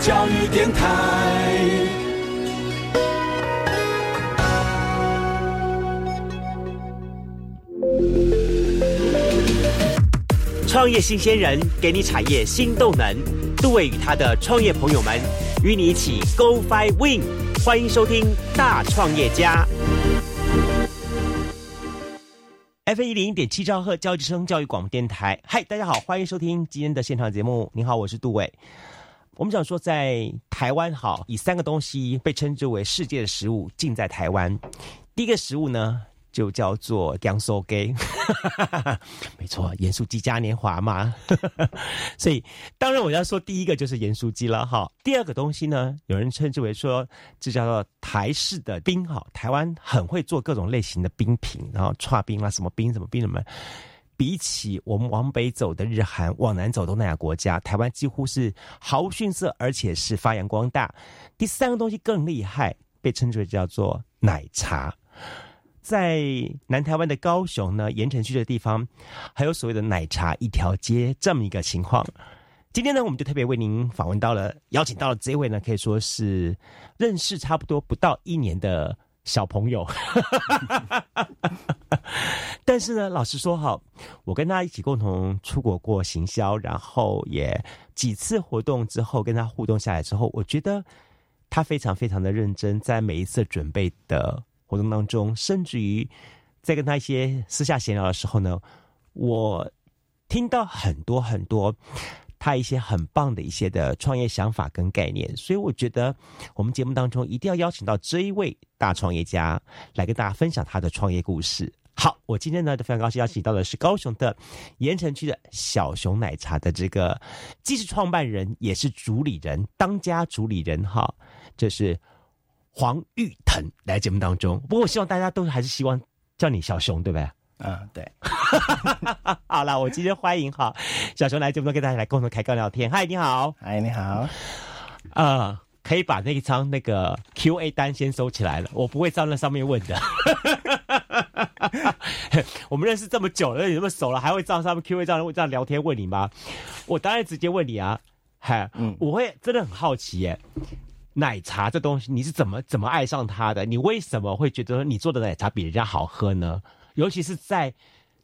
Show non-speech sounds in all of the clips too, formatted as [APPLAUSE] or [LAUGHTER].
教育电台。创业新鲜人给你产业新动能，杜伟与他的创业朋友们与你一起 Go Fly Win，欢迎收听大创业家。F 一零点七兆赫教育之声教育广播电台，嗨，大家好，欢迎收听今天的现场节目。你好，我是杜伟。我们想说，在台湾好，以三个东西被称之为世界的食物，尽在台湾。第一个食物呢？就叫做江苏鸡，[LAUGHS] 没错，盐酥鸡嘉年华嘛。[LAUGHS] 所以当然我要说第一个就是盐酥鸡了哈。第二个东西呢，有人称之为说这叫做台式的冰哈。台湾很会做各种类型的冰品，然后串冰啦，什么冰什么冰什么。比起我们往北走的日韩，往南走东南亚国家，台湾几乎是毫无逊色，而且是发扬光大。第三个东西更厉害，被称之为叫做奶茶。在南台湾的高雄呢，盐城区的地方，还有所谓的奶茶一条街这么一个情况。今天呢，我们就特别为您访问到了，邀请到了这位呢，可以说是认识差不多不到一年的小朋友。[LAUGHS] 但是呢，老实说哈，我跟他一起共同出国过行销，然后也几次活动之后跟他互动下来之后，我觉得他非常非常的认真，在每一次准备的。活动当中，甚至于在跟他一些私下闲聊的时候呢，我听到很多很多他一些很棒的一些的创业想法跟概念，所以我觉得我们节目当中一定要邀请到这一位大创业家来跟大家分享他的创业故事。好，我今天呢非常高兴邀请到的是高雄的盐城区的小熊奶茶的这个既是创办人也是主理人，当家主理人哈，这是。黄玉腾来节目当中，不过我希望大家都还是希望叫你小熊，对不对？嗯，对。[LAUGHS] 好了，我今天欢迎哈小熊来节目跟大家来共同开杠聊天。嗨，你好。嗨，你好。啊，可以把那一张那个 Q A 单先收起来了，我不会在那上面问的。[LAUGHS] 我们认识这么久了，你这么熟了，还会在上面 Q A 这样这样聊天问你吗？我当然直接问你啊。嗨，嗯，我会真的很好奇耶。奶茶这东西，你是怎么怎么爱上它的？你为什么会觉得你做的奶茶比人家好喝呢？尤其是在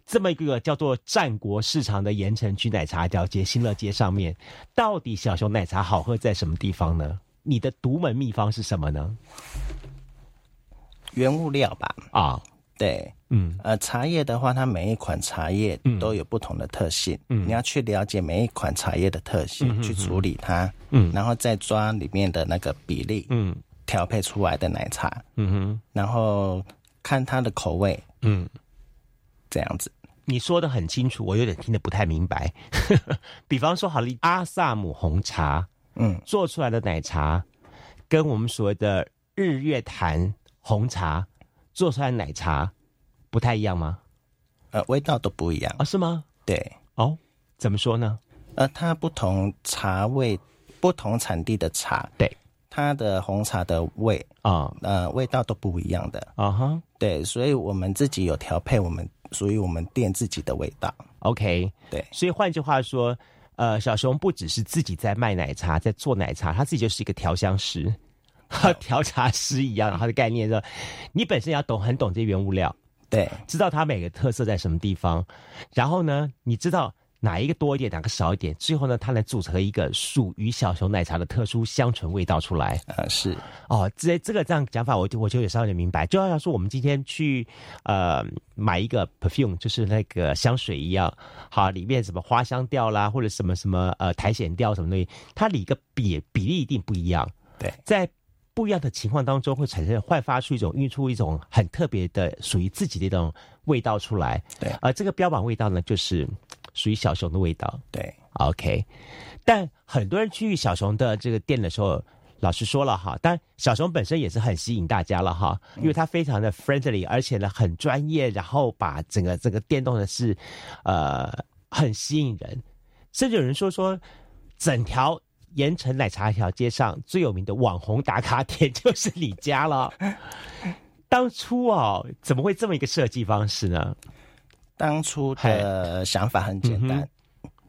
这么一个叫做战国市场的盐城区奶茶条街新乐街上面，到底小熊奶茶好喝在什么地方呢？你的独门秘方是什么呢？原物料吧。啊。对，嗯，呃，茶叶的话，它每一款茶叶都有不同的特性，嗯，你要去了解每一款茶叶的特性，去处理它，嗯，然后再抓里面的那个比例，嗯，调配出来的奶茶，嗯哼，然后看他的口味，嗯，这样子。你说的很清楚，我有点听得不太明白。[LAUGHS] 比方说，好了，阿萨姆红茶，嗯，做出来的奶茶，跟我们所谓的日月潭红茶。做出来奶茶不太一样吗？呃，味道都不一样啊？是吗？对，哦，怎么说呢？呃，它不同茶味、不同产地的茶，对它的红茶的味啊，呃，味道都不一样的。啊哈。对，所以我们自己有调配，我们属于我们店自己的味道。OK，对，所以换句话说，呃，小熊不只是自己在卖奶茶，在做奶茶，他自己就是一个调香师。和 [LAUGHS] 调茶师一样，他的概念是，你本身要懂很懂这些原物料，对，知道它每个特色在什么地方，然后呢，你知道哪一个多一点，哪个少一点，最后呢，它来组成一个属于小熊奶茶的特殊香醇味道出来。啊，是哦，这这个这样讲法，我就我就有稍微明白。就好像说我们今天去呃买一个 perfume，就是那个香水一样，好，里面什么花香调啦，或者什么什么呃苔藓调什么东西，它里个比比例一定不一样。对，在不一样的情况当中，会产生焕发出一种、孕出一种很特别的、属于自己的一种味道出来。对，而这个标榜味道呢，就是属于小熊的味道。对，OK。但很多人去小熊的这个店的时候，老实说了哈，但小熊本身也是很吸引大家了哈，因为它非常的 friendly，而且呢很专业，然后把整个这个电动的是呃很吸引人，甚至有人说说整条。盐城奶茶一条街上最有名的网红打卡点就是你家了。当初哦，怎么会这么一个设计方式呢？当初的想法很简单，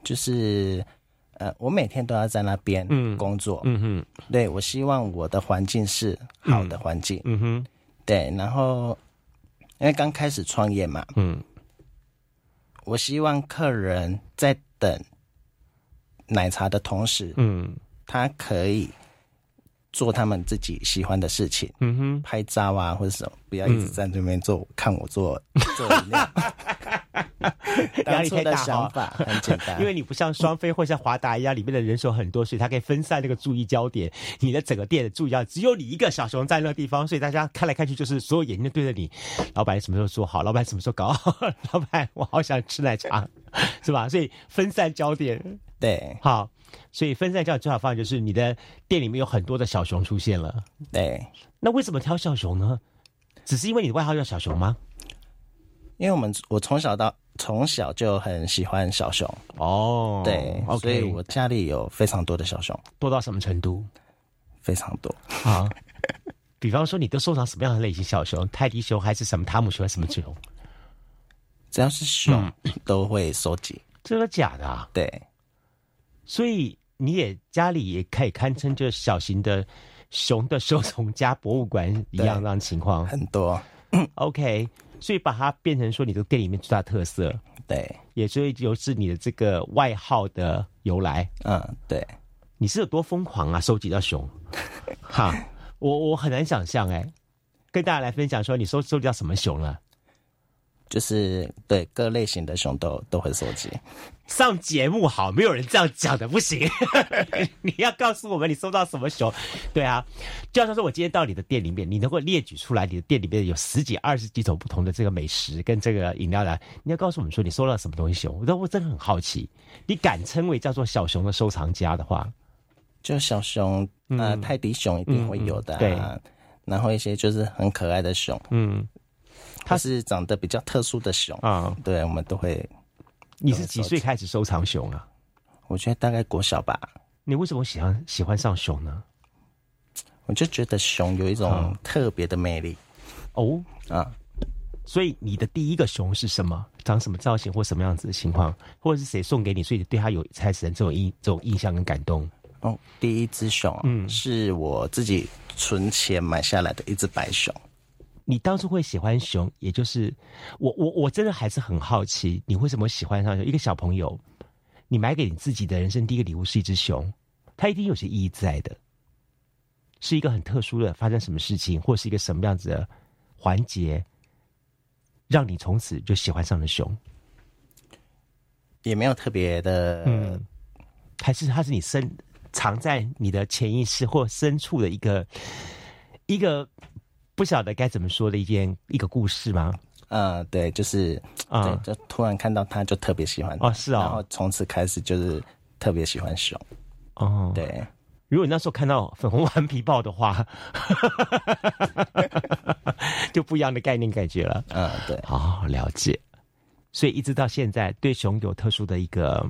就是呃，我每天都要在那边工作，嗯哼，对我希望我的环境是好的环境，嗯哼，对，然后因为刚开始创业嘛，嗯，我希望客人在等奶茶的同时，嗯，他可以做他们自己喜欢的事情，嗯哼，拍照啊或者什么，不要一直在那边做，看我做做饮料。[LAUGHS] [LAUGHS] 压力太大想法很简单，[LAUGHS] 因为你不像双飞或像华达一样，里面的人手很多，所以它可以分散那个注意焦点。你的整个店的注意焦只有你一个小熊在那个地方，所以大家看来看去就是所有眼睛都对着你。老板什么时候做好？老板什么时候搞好？[LAUGHS] 老板，我好想吃奶茶，是吧？所以分散焦点，对，好，所以分散焦点最好方法就是你的店里面有很多的小熊出现了。对，那为什么挑小熊呢？只是因为你的外号叫小熊吗？因为我们我从小到从小就很喜欢小熊哦，对，所以我家里有非常多的小熊，多到什么程度？非常多啊！比方说，你都收藏什么样的类型小熊？泰迪熊还是什么汤姆熊？什么熊？只要是熊都会收集。真的假的？对，所以你也家里也可以堪称就是小型的熊的收藏家博物馆一样样情况，很多。OK。所以把它变成说你的店里面最大特色，对，也所以就是你的这个外号的由来。嗯，对，你是有多疯狂啊？收集到熊，[LAUGHS] 哈，我我很难想象哎，跟大家来分享说你收收集到什么熊了。就是对各类型的熊都都会收集。上节目好，没有人这样讲的不行。[LAUGHS] 你要告诉我们你收到什么熊？对啊，就像说我今天到你的店里面，你能够列举出来你的店里面有十几、二十几种不同的这个美食跟这个饮料来，你要告诉我们说你收到什么东西熊？我我真的很好奇，你敢称为叫做小熊的收藏家的话，就小熊呃泰迪熊一定会有的，对，然后一些就是很可爱的熊，嗯。它是长得比较特殊的熊啊，对，我们都会。你是几岁开始收藏熊啊？我觉得大概国小吧。你为什么喜欢喜欢上熊呢？我就觉得熊有一种特别的魅力。哦啊，所以你的第一个熊是什么？长什么造型或什么样子的情况？或者是谁送给你？所以对它有产生这种印这种印象跟感动？哦，第一只熊，嗯，是我自己存钱买下来的一只白熊。你当初会喜欢熊，也就是我我我真的还是很好奇，你为什么喜欢上熊？一个小朋友，你买给你自己的人生第一个礼物是一只熊，它一定有些意义在的，是一个很特殊的发生什么事情，或是一个什么样子的环节，让你从此就喜欢上了熊？也没有特别的，嗯，还是它是你深藏在你的潜意识或深处的一个一个。不晓得该怎么说的一件一个故事吗？嗯，对，就是啊，就突然看到他就特别喜欢哦，是哦，然后从此开始就是特别喜欢熊哦。对，如果你那时候看到粉红顽皮豹的话，[LAUGHS] 就不一样的概念感觉了。嗯，对，好了解。所以一直到现在，对熊有特殊的一个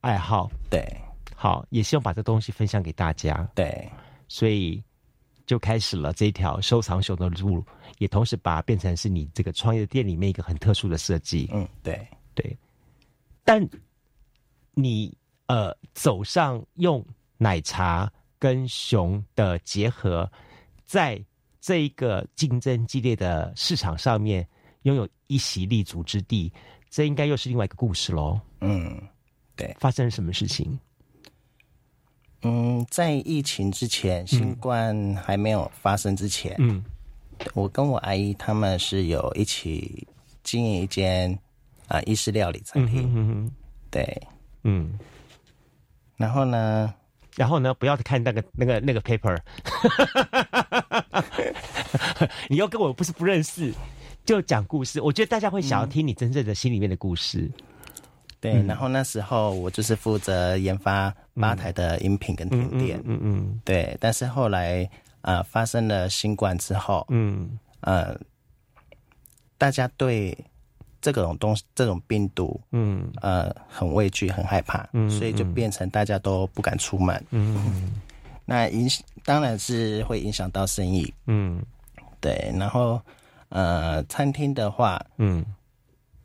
爱好。对，好，也希望把这东西分享给大家。对，所以。就开始了这一条收藏熊的路，也同时把它变成是你这个创业店里面一个很特殊的设计。嗯，对对。但你呃走上用奶茶跟熊的结合，在这一个竞争激烈的市场上面拥有一席立足之地，这应该又是另外一个故事喽。嗯，对。发生了什么事情？嗯，在疫情之前，新冠还没有发生之前，嗯，我跟我阿姨他们是有一起经营一间啊意式料理餐厅，嗯哼对，嗯，然后呢，然后呢，不要看那个那个那个 paper，[LAUGHS] 你又跟我不是不认识，就讲故事，我觉得大家会想要听你真正的心里面的故事。对，然后那时候我就是负责研发吧台的饮品跟甜点，嗯嗯，对。但是后来呃发生了新冠之后，嗯呃，大家对这种东西、这种病毒，嗯呃很畏惧、很害怕，嗯，所以就变成大家都不敢出门，嗯。那影当然是会影响到生意，嗯，对。然后呃餐厅的话，嗯。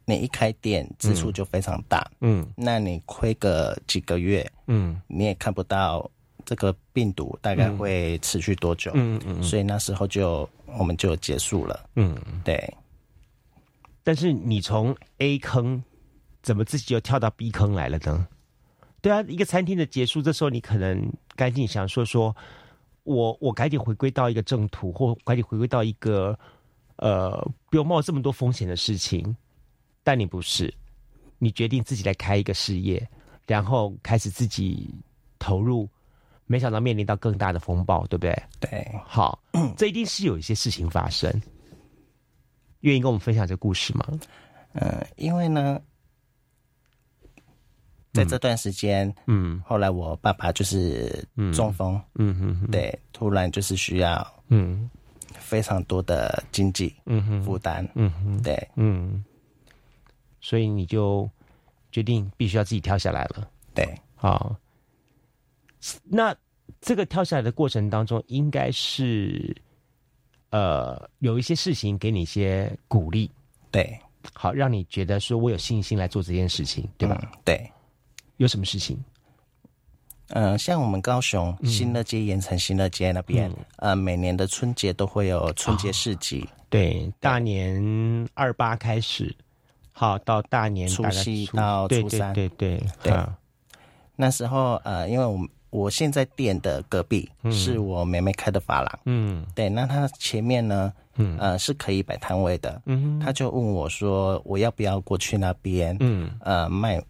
你一开店支出就非常大，嗯，那你亏个几个月，嗯，你也看不到这个病毒大概会持续多久，嗯嗯，所以那时候就我们就结束了，嗯，对。但是你从 A 坑怎么自己又跳到 B 坑来了呢？对啊，一个餐厅的结束，这时候你可能赶紧想说说，我我赶紧回归到一个正途，或赶紧回归到一个呃不用冒这么多风险的事情。但你不是，你决定自己来开一个事业，然后开始自己投入，没想到面临到更大的风暴，对不对？对，好，这一定是有一些事情发生。愿意跟我们分享这个故事吗？嗯，因为呢，在这段时间，嗯，后来我爸爸就是中风，嗯嗯，对，突然就是需要，嗯，非常多的经济，嗯哼，负担，嗯哼，对，嗯，所以你就决定必须要自己跳下来了，对，好，那这个跳下来的过程当中，应该是。呃，有一些事情给你一些鼓励，对，好，让你觉得说我有信心来做这件事情，对吧？对，有什么事情？嗯，像我们高雄新乐街、盐城新乐街那边，呃，每年的春节都会有春节市集，对，大年二八开始，好，到大年除夕到初三，对对对，那时候呃，因为我们。我现在店的隔壁是我妹妹开的发廊，嗯，对，那她前面呢，嗯，呃，是可以摆摊位的，嗯，她就问我说，我要不要过去那边，嗯，呃，卖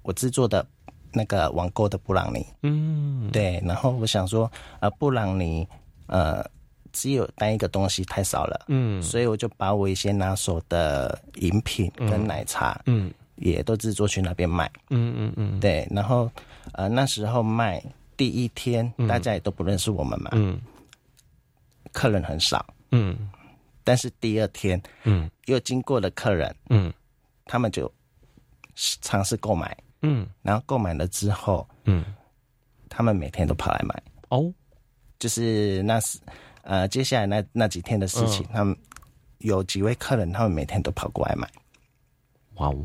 我制作的那个网购的布朗尼，嗯，对，然后我想说，呃，布朗尼，呃，只有单一个东西太少了，嗯，所以我就把我一些拿手的饮品跟奶茶，嗯，也都制作去那边卖，嗯嗯嗯，对，然后。呃，那时候卖第一天，大家也都不认识我们嘛，嗯，客人很少，嗯，但是第二天，嗯，又经过了客人，嗯，他们就尝试购买，嗯，然后购买了之后，嗯，他们每天都跑来买，哦，就是那是呃，接下来那那几天的事情，他们有几位客人，他们每天都跑过来买，哇哦，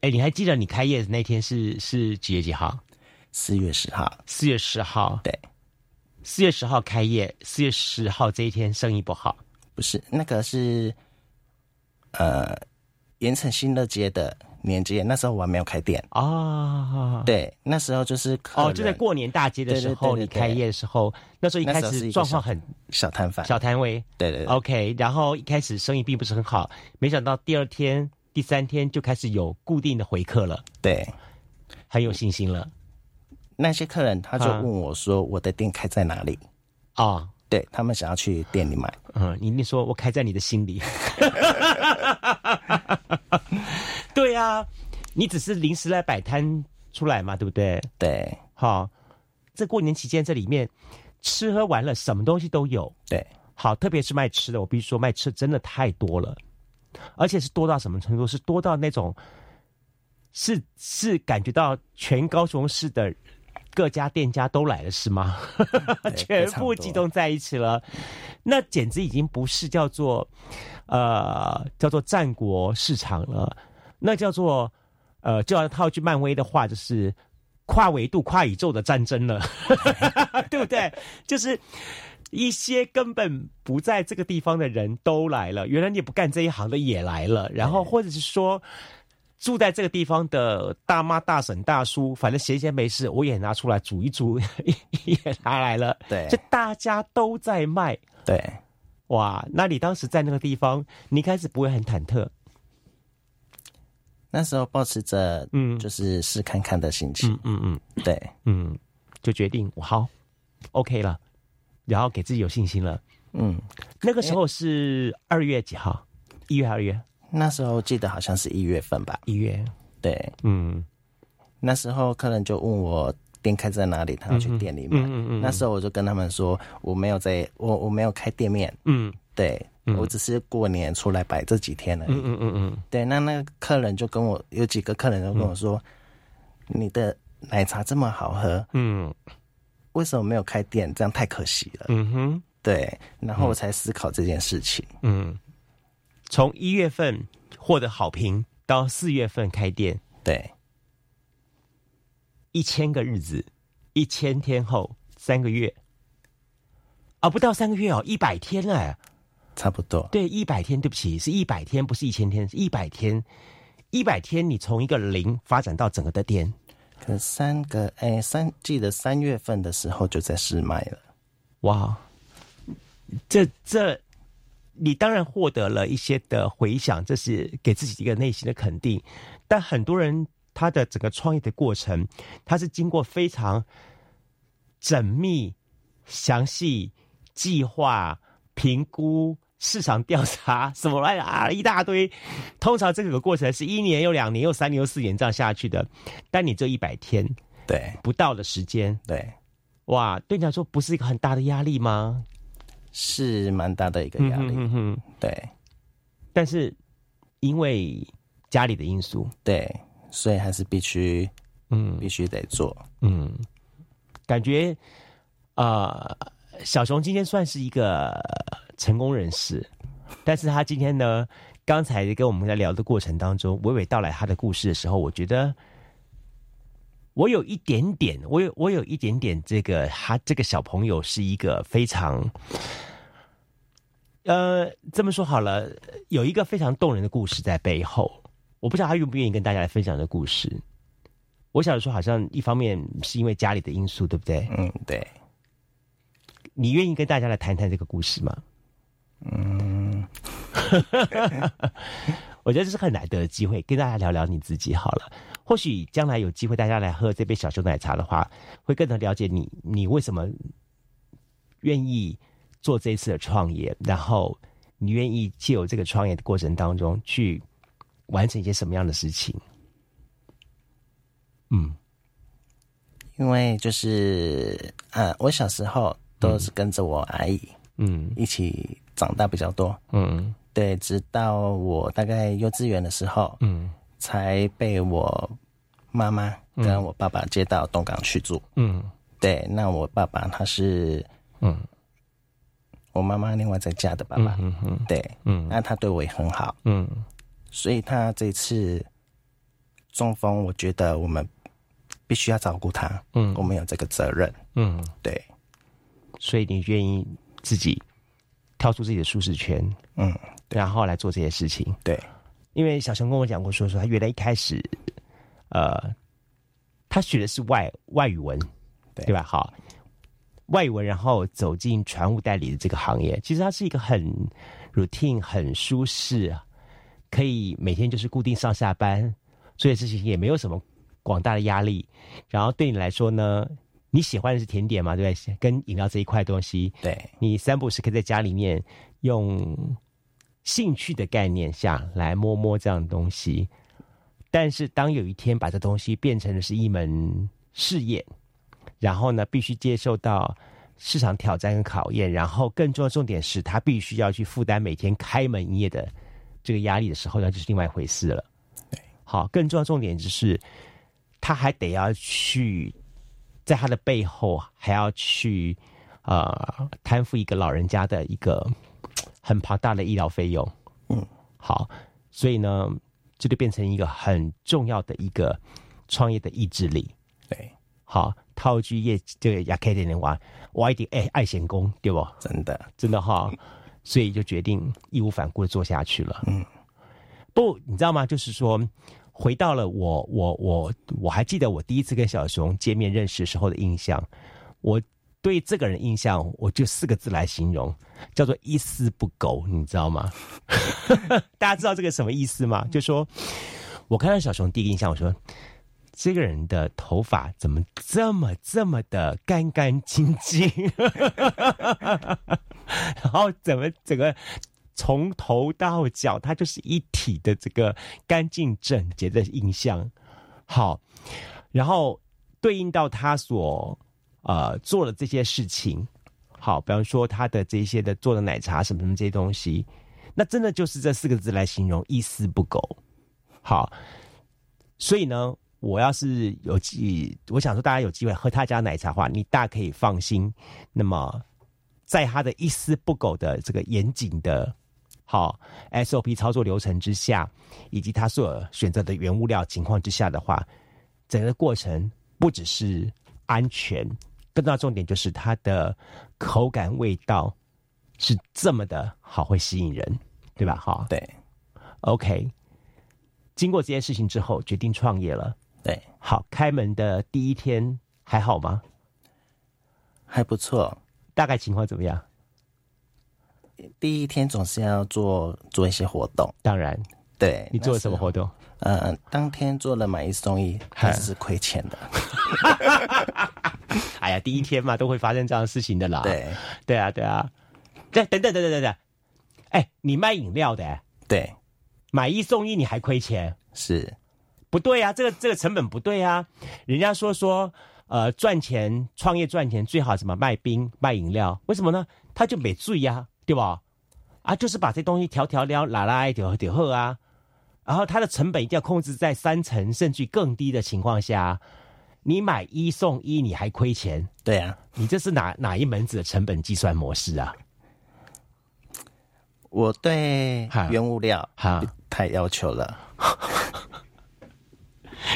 哎，你还记得你开业的那天是是几月几号？四月十号，四月十号，对，四月十号开业，四月十号这一天生意不好，不是那个是，呃，盐城新乐街的年之夜，那时候我还没有开店。啊，对，那时候就是哦，就在过年大街的时候，你开业的时候，那时候一开始状况很小摊贩，小摊位，对对，OK，然后一开始生意并不是很好，没想到第二天、第三天就开始有固定的回客了，对，很有信心了。那些客人他就问我说：“我的店开在哪里？”啊，对他们想要去店里买。嗯，你你说我开在你的心里。[LAUGHS] 对呀，你只是临时来摆摊出来嘛，对不对？对，好，这过年期间这里面吃喝玩乐什么东西都有。对，好，特别是卖吃的，我必须说卖吃真的太多了，而且是多到什么程度？是多到那种是是感觉到全高雄市的。各家店家都来了是吗？[LAUGHS] 全部集中在一起了，那简直已经不是叫做呃叫做战国市场了，那叫做呃就要套句漫威的话，就是跨维度、跨宇宙的战争了，[LAUGHS] 对不对？就是一些根本不在这个地方的人都来了，原来你不干这一行的也来了，然后或者是说。住在这个地方的大妈、大婶、大叔，反正闲闲没事，我也拿出来煮一煮，[LAUGHS] 也拿来了。对，就大家都在卖。对，哇，那你当时在那个地方，你开始不会很忐忑？那时候保持着嗯，就是试看看的心情。嗯嗯嗯，对，嗯，就决定好，OK 了，然后给自己有信心了。嗯，那个时候是二月几号？一月、二月？那时候记得好像是一月份吧，一月，对，嗯，那时候客人就问我店开在哪里，他要去店里买。嗯嗯那时候我就跟他们说，我没有在，我我没有开店面。嗯，对，我只是过年出来摆这几天而已。嗯嗯嗯嗯。对，那那个客人就跟我有几个客人都跟我说，你的奶茶这么好喝，嗯，为什么没有开店？这样太可惜了。嗯哼，对，然后我才思考这件事情。嗯。从一月份获得好评到四月份开店，对，一千个日子，一千天后三个月，啊，不到三个月哦，一百天哎，差不多。对，一百天，对不起，是一百天，不是一千天，是一百天。一百天，你从一个零发展到整个的点，可三个哎，三记得三月份的时候就在试卖了。哇，这这，你当然获得了一些的回响，这是给自己一个内心的肯定。但很多人他的整个创业的过程，他是经过非常缜密、详细计划、评估。市场调查什么来啊？一大堆，通常这个过程是一年又两年又三年又四年这样下去的。但你这一百天，对不到的时间，对，哇，对你来说不是一个很大的压力吗？是蛮大的一个压力，嗯对。但是因为家里的因素，对，所以还是必须，嗯，必须得做，嗯。感觉啊，小熊今天算是一个。成功人士，但是他今天呢，刚才跟我们在聊的过程当中，娓娓道来他的故事的时候，我觉得我有一点点，我有我有一点点这个，他这个小朋友是一个非常，呃，这么说好了，有一个非常动人的故事在背后。我不知道他愿不愿意跟大家来分享的故事。我想说，好像一方面是因为家里的因素，对不对？嗯，对。你愿意跟大家来谈谈这个故事吗？嗯，[LAUGHS] 我觉得这是很难得的机会，跟大家聊聊你自己好了。或许将来有机会大家来喝这杯小熊奶茶的话，会更能了解你，你为什么愿意做这一次的创业，然后你愿意借由这个创业的过程当中去完成一些什么样的事情？嗯，因为就是呃，我小时候都是跟着我阿姨，嗯，一起。长大比较多，嗯，对，直到我大概幼稚园的时候，嗯，才被我妈妈跟我爸爸接到东港去住，嗯，对，那我爸爸他是，嗯，我妈妈另外再嫁的爸爸，嗯嗯，对，嗯，那他对我也很好，嗯，所以他这次中风，我觉得我们必须要照顾他，嗯，我们有这个责任，嗯，对，所以你愿意自己。跳出自己的舒适圈，嗯，然后来做这些事情。对，因为小熊跟我讲过，说说他原来一开始，呃，他学的是外外语文，对对吧？好，外语文，然后走进船务代理的这个行业，其实它是一个很 routine、很舒适，可以每天就是固定上下班，所以事情也没有什么广大的压力。然后对你来说呢？你喜欢的是甜点嘛？对不对？跟饮料这一块东西，对你三步是可以在家里面用兴趣的概念下来摸摸这样的东西。但是当有一天把这东西变成的是一门事业，然后呢，必须接受到市场挑战跟考验，然后更重要的重点是他必须要去负担每天开门营业的这个压力的时候，那就是另外一回事了。对，好，更重要重点就是他还得要去。在他的背后还要去，呃，担负一个老人家的一个很庞大的医疗费用。嗯，好，所以呢，这就变成一个很重要的一个创业的意志力。对，好，套句业这个亚克点的话，我一定爱爱闲工，对不？真的，真的哈，所以就决定义无反顾的做下去了。嗯，不，你知道吗？就是说。回到了我我我我还记得我第一次跟小熊见面认识时候的印象，我对这个人印象我就四个字来形容，叫做一丝不苟，你知道吗？[LAUGHS] 大家知道这个什么意思吗？就说我看到小熊第一个印象，我说这个人的头发怎么这么这么的干干净净，[LAUGHS] 然后怎么整个。从头到脚，它就是一体的这个干净整洁的印象。好，然后对应到他所呃做的这些事情，好，比方说他的这些的做的奶茶什么什么这些东西，那真的就是这四个字来形容，一丝不苟。好，所以呢，我要是有机，我想说大家有机会喝他家奶茶的话，你大可以放心。那么，在他的一丝不苟的这个严谨的。好，SOP 操作流程之下，以及他所选择的原物料情况之下的话，整个过程不只是安全，更大重点就是它的口感味道是这么的好，会吸引人，对吧？哈，对，OK。经过这件事情之后，决定创业了。对，好，开门的第一天还好吗？还不错。大概情况怎么样？第一天总是要做做一些活动。当然，对你做了什么活动？呃，当天做了买一送一，还是亏钱的。[LAUGHS] 哎呀，第一天嘛，都会发生这样的事情的啦。对，对啊，对啊。对，等等等等等等，哎，你卖饮料的？对。买一送一，你还亏钱？是，不对呀，这个这个成本不对啊。人家说说，呃，赚钱创业赚钱最好什么卖冰卖饮料？为什么呢？他就没醉呀，对吧？啊，就是把这东西调调料拿来调调喝啊。然后它的成本一定要控制在三成甚至更低的情况下，你买一送一，你还亏钱？对啊，你这是哪哪一门子的成本计算模式啊？我对原物料哈太要求了。[LAUGHS]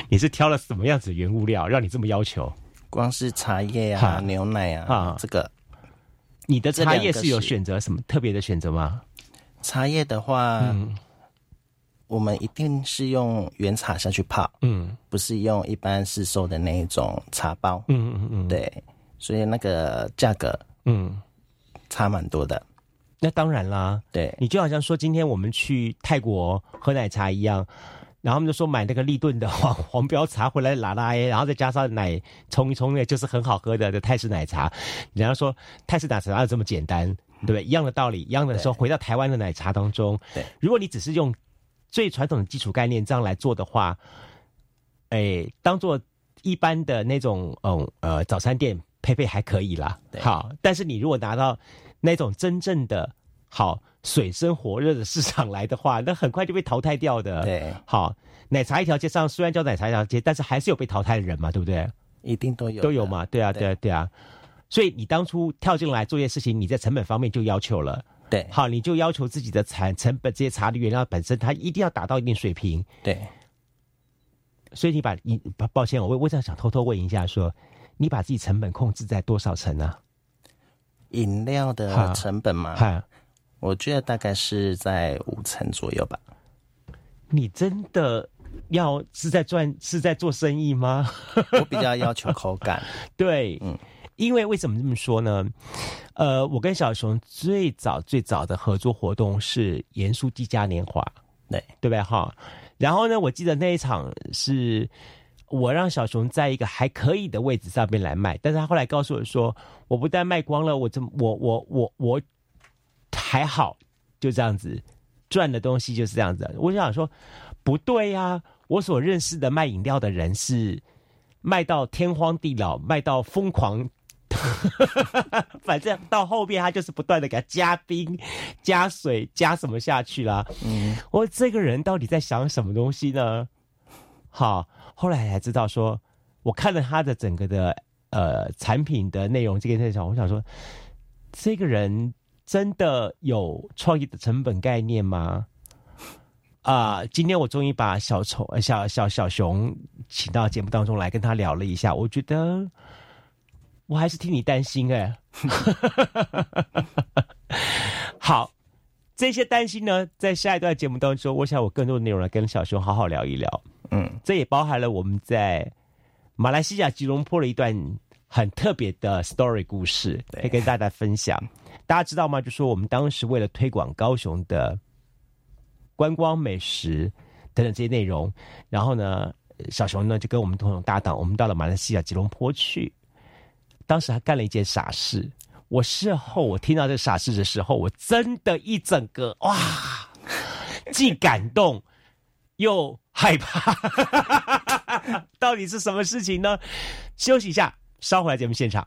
你是挑了什么样子原物料，让你这么要求？光是茶叶啊、牛奶啊，这个，你的茶叶是有选择什么特别的选择吗？茶叶的话，我们一定是用原茶下去泡，嗯，不是用一般市售的那一种茶包，嗯嗯嗯，对，所以那个价格，嗯，差蛮多的。那当然啦，对。你就好像说今天我们去泰国喝奶茶一样，然后他们就说买那个立顿的 [LAUGHS] 黄黄标茶回来拉拉，然后再加上奶冲一冲，那就是很好喝的的泰式奶茶。人家说泰式奶茶哪有这么简单，对不对？一样的道理，一样的说回到台湾的奶茶当中，对，如果你只是用最传统的基础概念这样来做的话，哎，当做一般的那种嗯呃早餐店配配还可以啦，好，但是你如果拿到。那种真正的好水深火热的市场来的话，[LAUGHS] 那很快就被淘汰掉的。对，好奶茶一条街上虽然叫奶茶一条街，但是还是有被淘汰的人嘛，对不对？一定都有都有嘛，对啊，对啊，对啊。所以你当初跳进来做这些事情，你在成本方面就要求了。对，好，你就要求自己的产成本这些茶的原料本身，它一定要达到一定水平。对。所以你把你抱歉，我我我想想偷偷问一下，说你把自己成本控制在多少层呢？饮料的成本嘛，我觉得大概是在五成左右吧。你真的要是在赚是在做生意吗？[LAUGHS] 我比较要求口感。[LAUGHS] 对，嗯，因为为什么这么说呢？呃，我跟小熊最早最早的合作活动是盐酥鸡嘉年华，对对不对？哈，然后呢，我记得那一场是。我让小熊在一个还可以的位置上面来卖，但是他后来告诉我说，我不但卖光了，我这我我我我还好，就这样子赚的东西就是这样子。我就想说，不对呀，我所认识的卖饮料的人是卖到天荒地老，卖到疯狂，反正到后面他就是不断的给他加冰、加水、加什么下去啦。嗯，我这个人到底在想什么东西呢？好。后来才知道，说我看了他的整个的呃产品的内容，这个内容，我想说，这个人真的有创意的成本概念吗？啊，今天我终于把小丑小小小熊请到节目当中来，跟他聊了一下，我觉得我还是替你担心哎。[LAUGHS] 好，这些担心呢，在下一段节目当中，我想我更多的内容来跟小熊好好聊一聊。嗯，这也包含了我们在马来西亚吉隆坡的一段很特别的 story 故事，可以跟大家分享。大家知道吗？就说我们当时为了推广高雄的观光美食等等这些内容，然后呢，小熊呢就跟我们同种搭档，我们到了马来西亚吉隆坡去。当时他干了一件傻事，我事后我听到这傻事的时候，我真的一整个哇，既感动又。害怕，[LAUGHS] 到底是什么事情呢？休息一下，稍回来节目现场。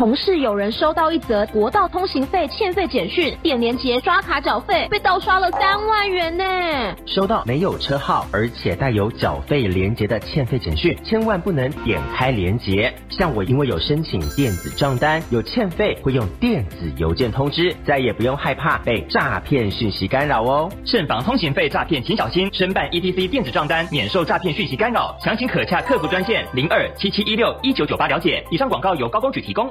同事有人收到一则国道通行费欠费简讯，点连结刷卡缴费，被盗刷了三万元呢。收到没有车号而且带有缴费连结的欠费简讯，千万不能点开连结。像我因为有申请电子账单，有欠费会用电子邮件通知，再也不用害怕被诈骗讯息干扰哦。慎防通行费诈骗，请小心申办 ETC 电子账单，免受诈骗讯息干扰。详情可洽客服专线零二七七一六一九九八了解。以上广告由高工举提供。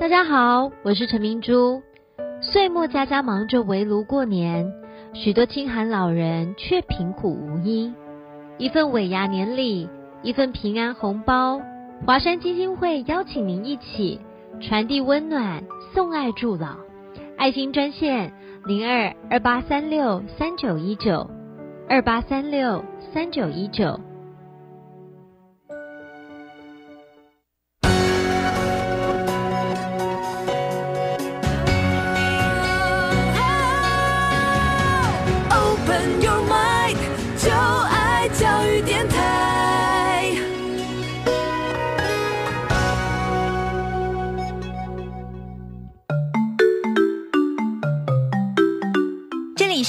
大家好，我是陈明珠。岁末家家忙着围炉过年，许多清寒老人却贫苦无依。一份尾牙年礼，一份平安红包，华山基金会邀请您一起传递温暖，送爱助老。爱心专线零二二八三六三九一九二八三六三九一九。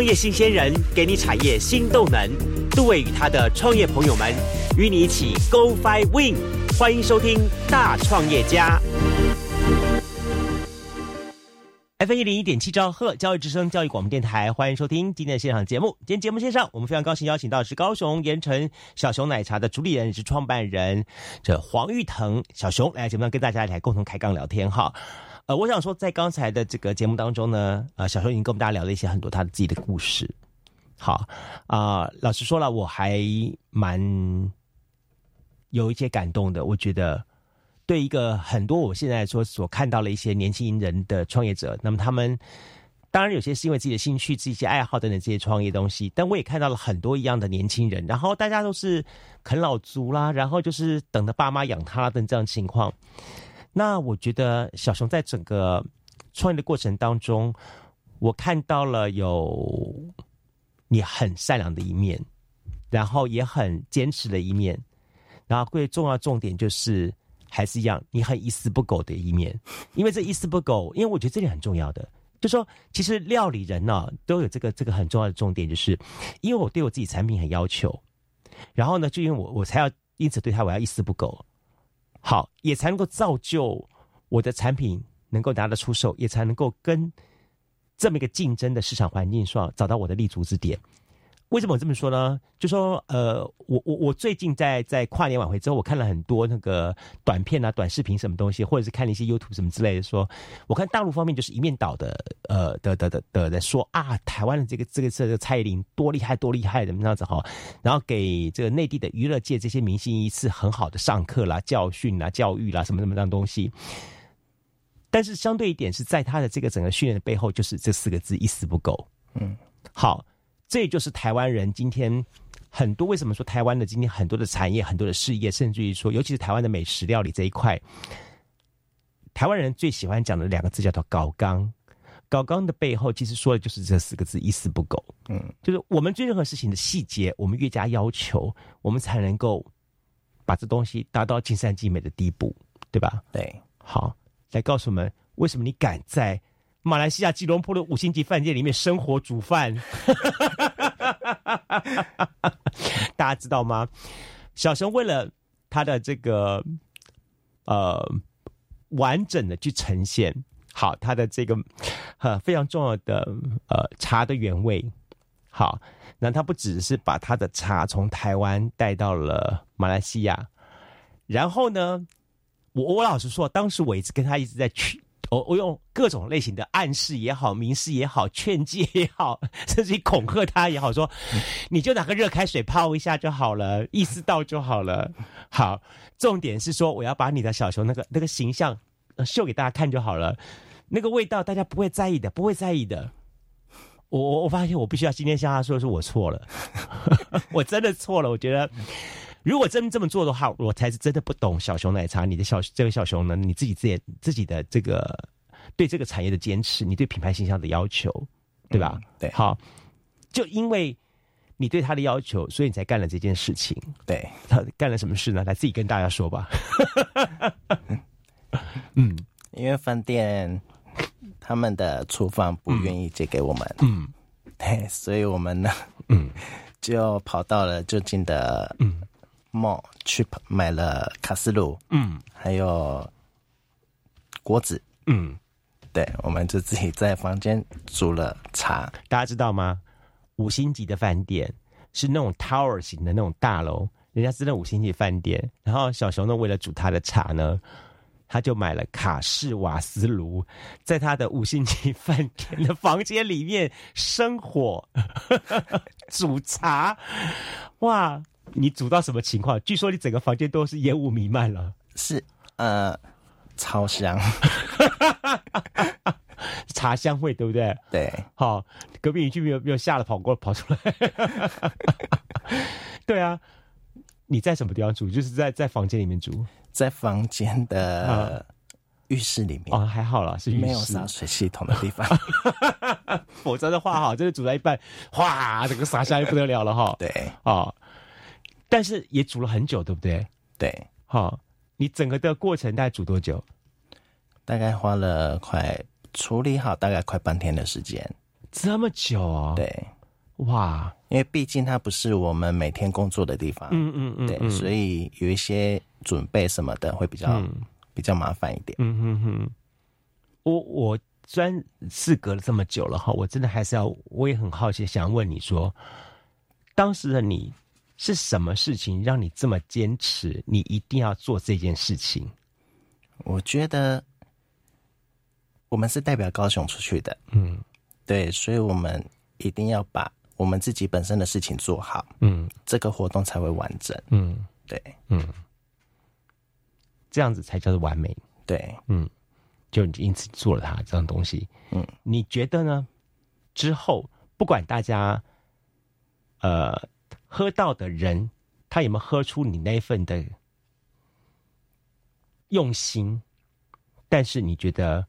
创业新鲜人给你产业新动能，杜伟与他的创业朋友们与你一起 Go Fly Win，欢迎收听大创业家。F 一零一点七兆赫教育之声教育广播电台，欢迎收听今天的现场节目。今天节目线上，我们非常高兴邀请到的是高雄盐城小熊奶茶的主理人，也是创办人这黄玉腾小熊来节目上跟大家来共同开杠聊天哈。呃，我想说，在刚才的这个节目当中呢，呃，小熊已经跟我们大家聊了一些很多他自己的故事。好啊，老实说了，我还蛮有一些感动的。我觉得，对一个很多我现在说所看到了一些年轻人的创业者，那么他们当然有些是因为自己的兴趣、自己一些爱好等等这些创业东西，但我也看到了很多一样的年轻人，然后大家都是啃老族啦，然后就是等着爸妈养他等这样情况。那我觉得小熊在整个创业的过程当中，我看到了有你很善良的一面，然后也很坚持的一面，然后最重要重点就是还是一样，你很一丝不苟的一面。因为这一丝不苟，因为我觉得这点很重要的，就说其实料理人呢都有这个这个很重要的重点，就是因为我对我自己产品很要求，然后呢，就因为我我才要因此对他我要一丝不苟。好，也才能够造就我的产品能够拿得出手，也才能够跟这么一个竞争的市场环境上找到我的立足之点。为什么我这么说呢？就说呃，我我我最近在在跨年晚会之后，我看了很多那个短片啊、短视频什么东西，或者是看了一些 YouTube 什么之类的。说我看大陆方面就是一面倒的，呃的的的的在说啊，台湾的这个这个这个蔡依林多厉害多厉害怎么样子哈，然后给这个内地的娱乐界这些明星一次很好的上课啦、教训啦、教育啦什么什么样东西。但是相对一点是在他的这个整个训练的背后，就是这四个字一丝不苟。嗯，好。这就是台湾人今天很多为什么说台湾的今天很多的产业、很多的事业，甚至于说，尤其是台湾的美食料理这一块，台湾人最喜欢讲的两个字叫做“搞纲”。搞纲的背后，其实说的就是这四个字：一丝不苟。嗯，就是我们对任何事情的细节，我们越加要求，我们才能够把这东西达到尽善尽美的地步，对吧？对。好，来告诉我们，为什么你敢在马来西亚吉隆坡的五星级饭店里面生活煮饭？[LAUGHS] 大家知道吗？小熊为了他的这个呃完整的去呈现。好，他的这个呃非常重要的呃茶的原味，好，那他不只是把他的茶从台湾带到了马来西亚，然后呢，我我老实说，当时我一直跟他一直在去，我我用各种类型的暗示也好，明示也好，劝诫也好，甚至于恐吓他也好，说你就拿个热开水泡一下就好了，意思到就好了。好，重点是说我要把你的小熊那个那个形象。秀给大家看就好了，那个味道大家不会在意的，不会在意的。我我我发现我必须要今天向他说，是我错了，[LAUGHS] 我真的错了。我觉得如果真这么做的话，我才是真的不懂小熊奶茶。你的小这个小熊呢，你自己自己自己的这个对这个产业的坚持，你对品牌形象的要求，对吧？对，好，就因为你对他的要求，所以你才干了这件事情。对他干了什么事呢？来自己跟大家说吧。[LAUGHS] 嗯，因为饭店他们的厨房不愿意借给我们，嗯，对，所以我们呢，嗯，[LAUGHS] 就跑到了就近的嗯 mall 去买了卡斯炉，嗯，还有锅子，嗯，对，我们就自己在房间煮了茶。大家知道吗？五星级的饭店是那种 tower 型的那种大楼，人家是那五星级饭店，然后小熊呢，为了煮他的茶呢。他就买了卡式瓦斯炉，在他的五星级饭店的房间里面生火 [LAUGHS] 煮茶。哇，你煮到什么情况？据说你整个房间都是烟雾弥漫了。是，呃，超香，茶香味对不对？对。好，隔壁邻居没有没有吓得跑过跑出来。[LAUGHS] 对啊，你在什么地方煮？就是在在房间里面煮。在房间的浴室里面哦，还好了，是没有洒水系统的地方，[LAUGHS] 否则的话哈，这个煮到一半，哗，这个洒下来不得了了哈。对啊，但是也煮了很久，对不对？对，好，你整个的过程大概煮多久？大概花了快处理好，大概快半天的时间，这么久啊？对，哇，因为毕竟它不是我们每天工作的地方，嗯嗯嗯，对，所以有一些。准备什么的会比较比较麻烦一点。嗯哼哼，我我虽然事隔了这么久了哈，我真的还是要，我也很好奇，想问你说，当时的你是什么事情让你这么坚持？你一定要做这件事情？我觉得我们是代表高雄出去的，嗯，对，所以我们一定要把我们自己本身的事情做好，嗯，这个活动才会完整，嗯，对，嗯。这样子才叫做完美，对，嗯，就因此做了它这样东西，嗯，你觉得呢？之后不管大家，呃，喝到的人他有没有喝出你那份的用心，但是你觉得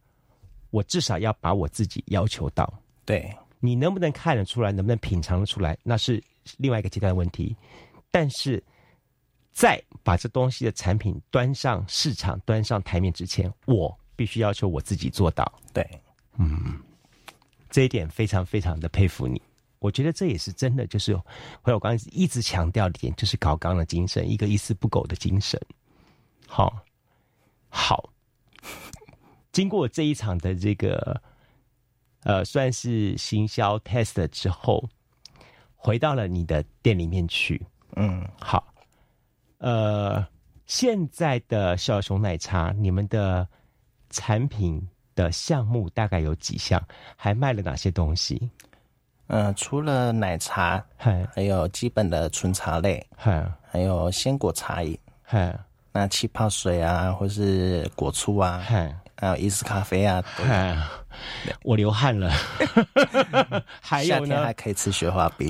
我至少要把我自己要求到，对你能不能看得出来，能不能品尝得出来，那是另外一个阶段的问题，但是。在把这东西的产品端上市场、端上台面之前，我必须要求我自己做到。对，嗯，这一点非常非常的佩服你。我觉得这也是真的，就是回我刚才一直强调的点，就是搞刚的精神，一个一丝不苟的精神。好，好，经过这一场的这个呃，算是行销 test 之后，回到了你的店里面去。嗯，好。呃，现在的小熊奶茶，你们的产品的项目大概有几项？还卖了哪些东西？嗯，除了奶茶，还还有基本的纯茶类，还还有鲜果茶饮，还那气泡水啊，或是果醋啊，还还有意式咖啡啊。[LAUGHS] 我流汗了。[LAUGHS] 还有呢，还可以吃雪花冰。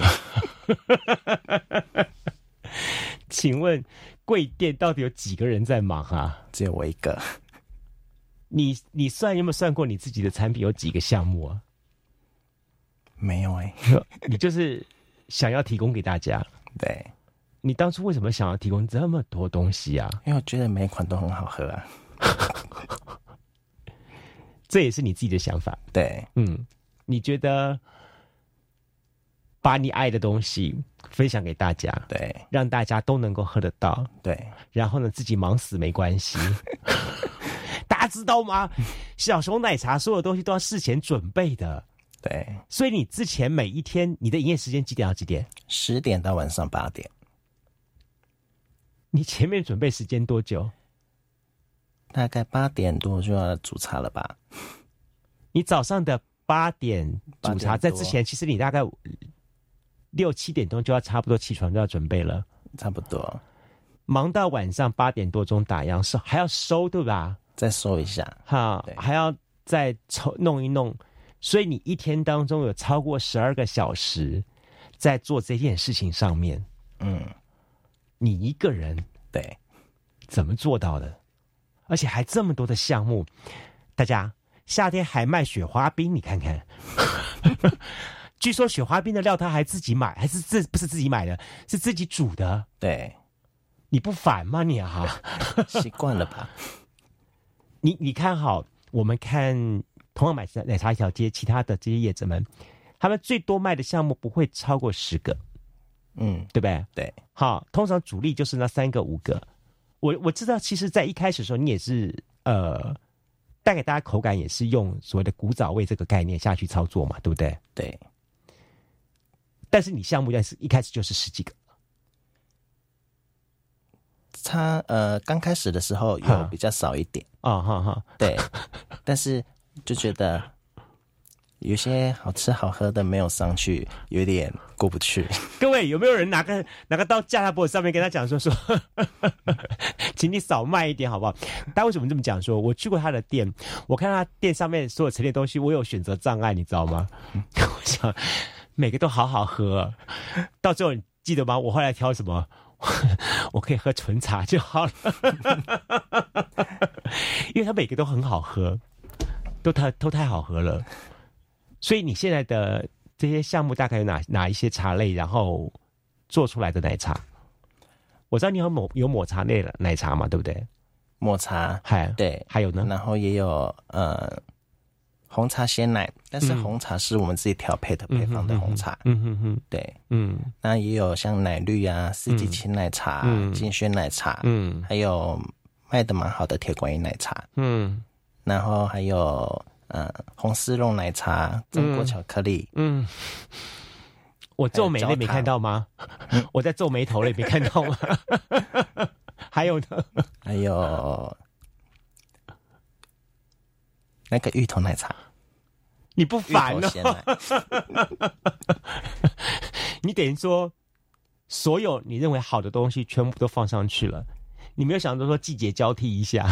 [LAUGHS] 请问贵店到底有几个人在忙啊？只有我一个。你你算有没有算过你自己的产品有几个项目啊？没有哎，[LAUGHS] 你就是想要提供给大家。对，你当初为什么想要提供这么多东西啊？因为我觉得每一款都很好喝啊。[LAUGHS] 这也是你自己的想法。对，嗯，你觉得把你爱的东西分享给大家，对，让大家都能够喝得到，对，然后呢，自己忙死没关系。[LAUGHS] 大家知道吗？小熊奶茶所有东西都要事前准备的，对，所以你之前每一天你的营业时间几点到几点？十点到晚上八点。你前面准备时间多久？大概八点多就要煮茶了吧？你早上的八点煮茶，在之前其实你大概六七点钟就要差不多起床就要准备了，差不多。忙到晚上八点多钟打烊收，还要收对吧？再收一下，哈，还要再抽弄一弄，所以你一天当中有超过十二个小时在做这件事情上面。嗯，你一个人对怎么做到的？而且还这么多的项目，大家夏天还卖雪花冰，你看看。[LAUGHS] 据说雪花冰的料他还自己买，还是自不是自己买的，是自己煮的。对，你不烦吗你啊？[LAUGHS] 习惯了吧？[LAUGHS] 你你看好，我们看同样买奶茶一条街，其他的这些业者们，他们最多卖的项目不会超过十个，嗯，对不对？对，好，通常主力就是那三个五个。我我知道，其实，在一开始的时候，你也是呃，带给大家口感也是用所谓的古早味这个概念下去操作嘛，对不对？对。但是你项目要是一开始就是十几个，他呃刚开始的时候有比较少一点啊哈哈，对，但是就觉得有些好吃好喝的没有上去，有点过不去。[LAUGHS] 各位有没有人拿个拿个刀架在脖子上面跟他讲说说，[LAUGHS] 请你少卖一点好不好？他为什么这么讲？说我去过他的店，我看他店上面所有陈列东西，我有选择障碍，你知道吗？我想每个都好好喝，到最后你记得吗？我后来挑什么？[LAUGHS] 我可以喝纯茶就好了，因为它每个都很好喝，都太都太好喝了。所以你现在的这些项目大概有哪哪一些茶类，然后做出来的奶茶？我知道你有抹有抹茶类的奶茶嘛，对不对？抹茶，还对，还有呢，然后也有呃。红茶鲜奶，但是红茶是我们自己调配的配方的红茶。嗯哼哼，对，嗯，那也有像奶绿啊、四季青奶茶、金萱奶茶，嗯，还有卖的蛮好的铁观音奶茶，嗯，然后还有呃红丝绒奶茶、榛果巧克力，嗯，我皱眉那没看到吗？我在皱眉头那没看到吗？[LAUGHS] 还有呢？还有。那个芋头奶茶，你不烦呢？[LAUGHS] 你等于说，所有你认为好的东西全部都放上去了，你没有想到说季节交替一下？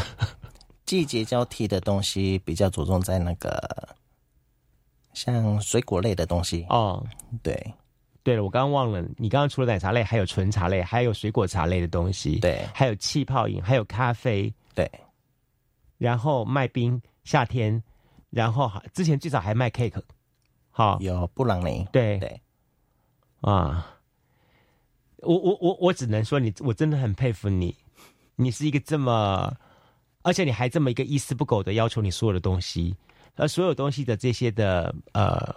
季节交替的东西比较着重在那个像水果类的东西。哦。对，对了，我刚刚忘了，你刚刚除了奶茶类，还有纯茶类，还有水果茶类的东西，对，还有气泡饮，还有咖啡，对，然后卖冰。夏天，然后之前最早还卖 cake，好。有布朗尼，对。对，啊，我我我我只能说你，我真的很佩服你，你是一个这么，而且你还这么一个一丝不苟的要求你所有的东西，而所有东西的这些的呃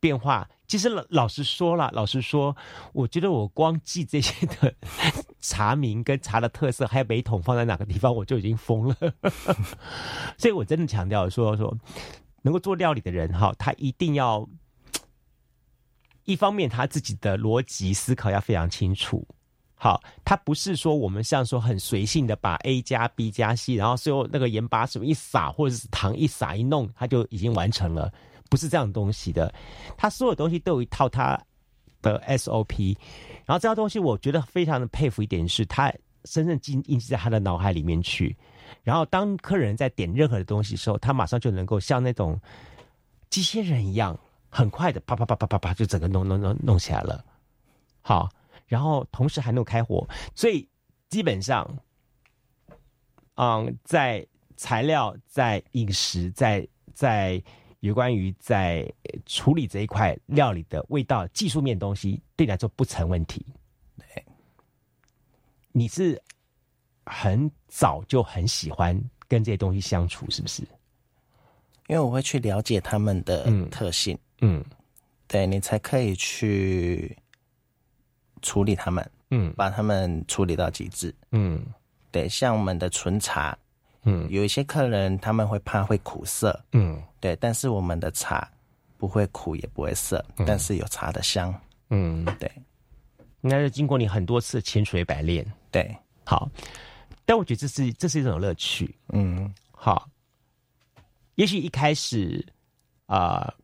变化。其实老老实说了，老实说，我觉得我光记这些的 [LAUGHS] 茶名跟茶的特色，还有每桶放在哪个地方，我就已经疯了。[LAUGHS] 所以我真的强调说说，能够做料理的人哈，他一定要一方面他自己的逻辑思考要非常清楚。好，他不是说我们像说很随性的把 A 加 B 加 C，然后最后那个盐巴什么一撒，或者是糖一撒一弄，他就已经完成了。不是这样东西的，他所有东西都有一套他的 SOP，然后这套东西我觉得非常的佩服一点是，他深深记印记在他的脑海里面去，然后当客人在点任何的东西的时候，他马上就能够像那种机器人一样，很快的啪啪啪啪啪啪就整个弄弄弄弄起来了。好，然后同时还能开火，所以基本上，嗯，在材料、在饮食、在在有关于在处理这一块料理的味道、技术面东西，对你来说不成问题。对，你是很早就很喜欢跟这些东西相处，是不是？因为我会去了解他们的特性，嗯，对你才可以去处理他们，嗯，把他们处理到极致，嗯，对，像我们的纯茶，嗯，有一些客人他们会怕会苦涩，嗯，对，但是我们的茶不会苦也不会涩，但是有茶的香，嗯，对，应该是经过你很多次千锤百炼，对，好，但我觉得这是这是一种乐趣，嗯，好。也许一开始，啊，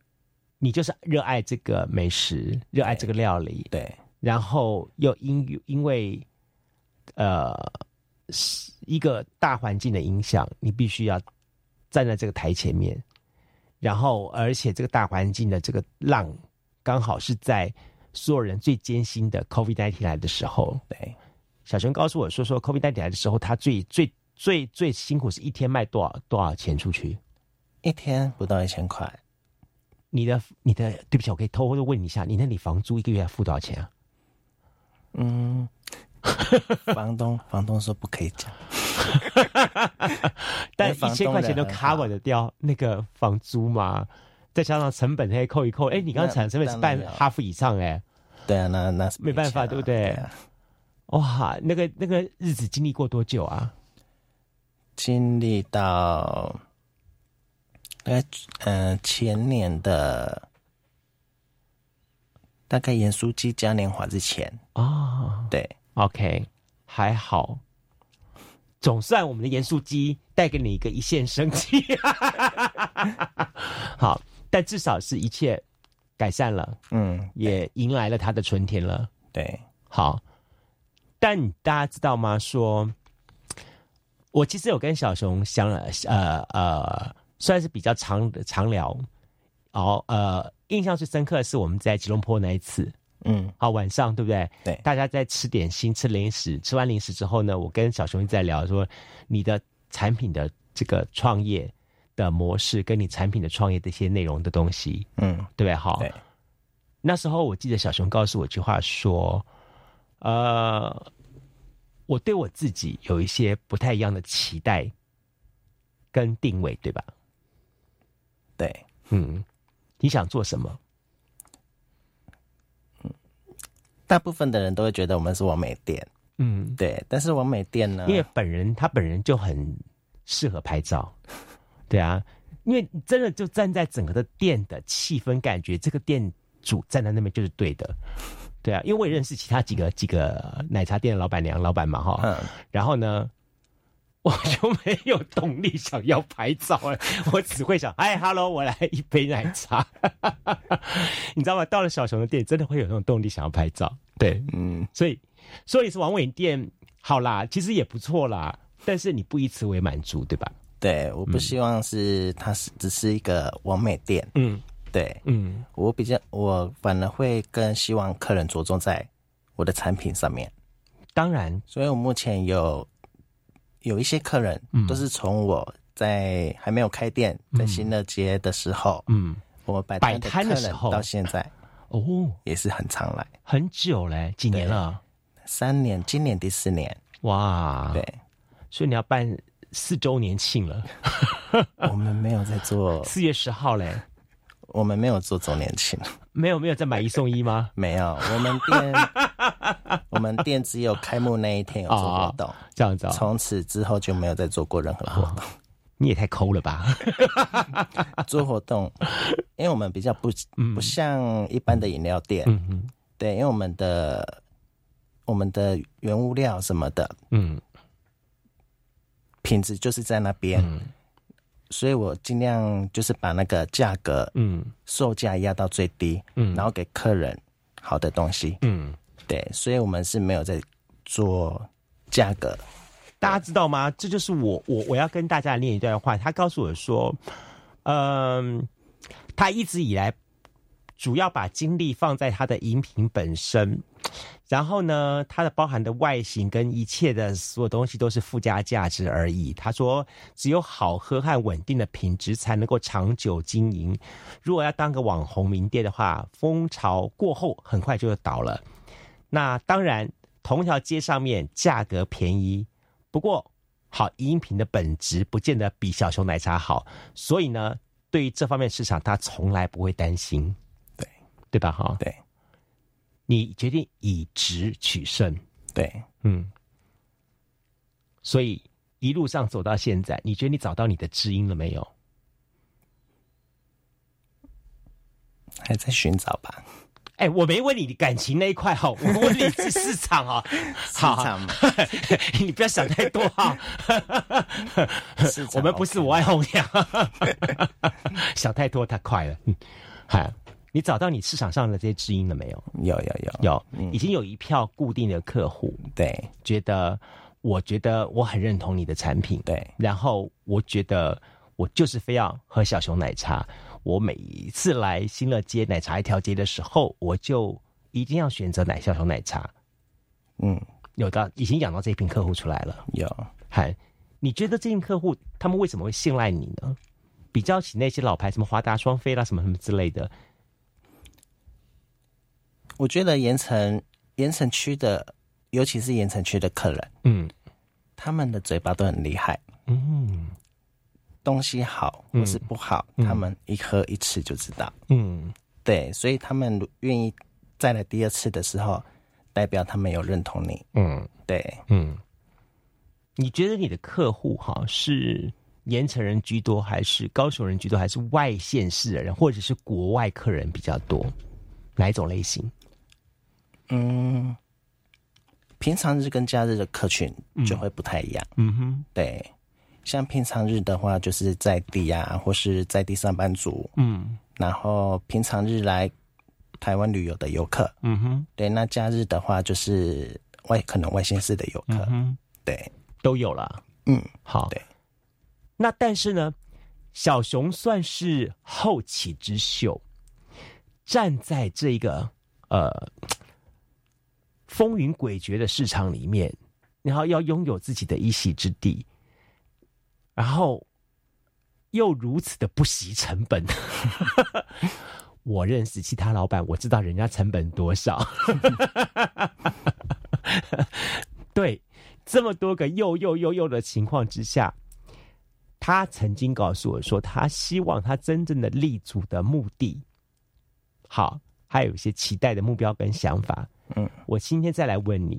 你就是热爱这个美食，热爱这个料理，对，然后又因因为，呃，一个大环境的影响，你必须要站在这个台前面，然后而且这个大环境的这个浪，刚好是在所有人最艰辛的 COVID nineteen 来的时候，对，小熊告诉我说，说 COVID nineteen 来的时候，他最最最最辛苦是一天卖多少多少钱出去。一天不到一千块，你的你的对不起，我可以偷偷的问你一下，你那里房租一个月要付多少钱啊？嗯，房东房东说不可以讲，[LAUGHS] 但一千块钱都 cover 得掉那个房租嘛？再加上成本可以扣一扣，哎，你刚才产成本是半哈夫以上哎，对啊，那那没办法，对不对？哇，那个那个日子经历过多久啊？经历到。大概嗯，前年的大概盐酥鸡嘉年华之前。啊，对，OK，还好，总算我们的盐酥鸡带给你一个一线生机，[LAUGHS] 好，但至少是一切改善了，嗯，也迎来了它的春天了，对，好，但大家知道吗？说，我其实有跟小熊相了，呃呃。算是比较长的长聊，哦，呃，印象最深刻的是我们在吉隆坡那一次，嗯，好晚上对不对？对，大家在吃点心、吃零食，吃完零食之后呢，我跟小熊在聊说你的产品的这个创业的模式，跟你产品的创业的一些内容的东西，嗯，对不对？好，对。那时候我记得小熊告诉我一句话说，呃，我对我自己有一些不太一样的期待跟定位，对吧？对，嗯，你想做什么？嗯，大部分的人都会觉得我们是完美店，嗯，对。但是完美店呢，因为本人他本人就很适合拍照，[LAUGHS] 对啊，因为真的就站在整个的店的气氛感觉，这个店主站在那边就是对的，对啊。因为我也认识其他几个几个奶茶店的老板娘、老板嘛，哈，嗯，然后呢。我就没有动力想要拍照了，我只会想，哎，Hello，我来一杯奶茶，[LAUGHS] 你知道吗？到了小熊的店，真的会有那种动力想要拍照。对，嗯，所以说你是王伟店，好啦，其实也不错啦，但是你不以此为满足，对吧？对，我不希望是它是只是一个完美店，嗯，对，嗯，我比较我反而会更希望客人着重在我的产品上面。当然，所以我目前有。有一些客人都是从我在还没有开店，在新乐街的时候，嗯，我摆摆摊的时候。到现在，哦，也是很常来，很久嘞，几年了？三年，今年第四年，哇，对，所以你要办四周年庆了。[LAUGHS] 我们没有在做四月十号嘞，我们没有做周年庆，没有没有在买一送一吗？[LAUGHS] 没有，我们店 [LAUGHS] 我们店只有开幕那一天有做活动，这样子，从此之后就没有再做过任何活动。你也太抠了吧！[LAUGHS] 做活动，因为我们比较不不像一般的饮料店，嗯嗯，对，因为我们的我们的原物料什么的，嗯，品质就是在那边，所以我尽量就是把那个价格，嗯，售价压到最低，嗯，然后给客人好的东西，嗯，对，所以我们是没有在做价格。大家知道吗？这就是我我我要跟大家念一段话。他告诉我说，嗯，他一直以来主要把精力放在他的饮品本身，然后呢，它的包含的外形跟一切的所有东西都是附加价值而已。他说，只有好喝和稳定的品质才能够长久经营。如果要当个网红名店的话，风潮过后很快就倒了。那当然，同一条街上面价格便宜，不过好饮品的本质不见得比小熊奶茶好。所以呢，对于这方面市场，他从来不会担心。对，对吧？哈，对。你决定以直取胜，对，嗯，所以一路上走到现在，你觉得你找到你的知音了没有？还在寻找吧。哎，我没问你感情那一块哈，我问你是市场哈，[LAUGHS] 市场嘛，[LAUGHS] 你不要想太多哈。[LAUGHS] 我们不是我爱红娘，想太多太快了，嗨。你找到你市场上的这些知音了没有？有有有有，已经有一票固定的客户，对，觉得我觉得我很认同你的产品，对，然后我觉得我就是非要喝小熊奶茶，我每一次来新乐街奶茶一条街的时候，我就一定要选择奶小熊奶茶。嗯，有的已经养到这一批客户出来了，有，嗨，你觉得这批客户他们为什么会信赖你呢？比较起那些老牌，什么华达双飞啦，什么什么之类的。我觉得盐城盐城区的，尤其是盐城区的客人，嗯，他们的嘴巴都很厉害，嗯，东西好或是不好，他们一喝一吃就知道，嗯，对，所以他们愿意再来第二次的时候，代表他们有认同你，嗯，对，嗯，你觉得你的客户哈是盐城人居多，还是高雄人居多，还是外县市的人，或者是国外客人比较多？哪一种类型？嗯，平常日跟假日的客群就会不太一样。嗯哼，对，像平常日的话，就是在地啊，或是在地上班族。嗯，然后平常日来台湾旅游的游客。嗯哼，对，那假日的话，就是外可能外县市的游客。嗯对，都有了。嗯，好。对，那但是呢，小熊算是后起之秀，站在这个呃。风云诡谲的市场里面，然后要拥有自己的一席之地，然后又如此的不惜成本。[LAUGHS] 我认识其他老板，我知道人家成本多少。[LAUGHS] 对，这么多个又又又又的情况之下，他曾经告诉我说，他希望他真正的立足的目的，好，还有一些期待的目标跟想法。嗯，我今天再来问你，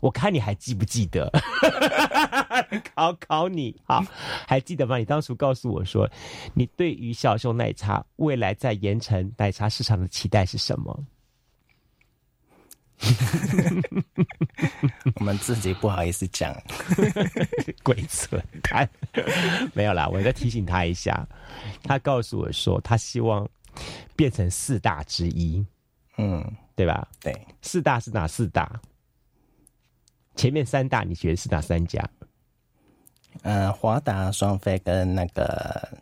我看你还记不记得？[LAUGHS] 考考你，好，还记得吗？你当初告诉我说，你对于小熊奶茶未来在盐城奶茶市场的期待是什么？[LAUGHS] 我们自己不好意思讲，[LAUGHS] 鬼扯淡，没有啦，我再提醒他一下。他告诉我说，他希望变成四大之一。嗯。对吧？对，四大是哪四大？前面三大你觉得是哪三家？呃，华达、双飞跟那个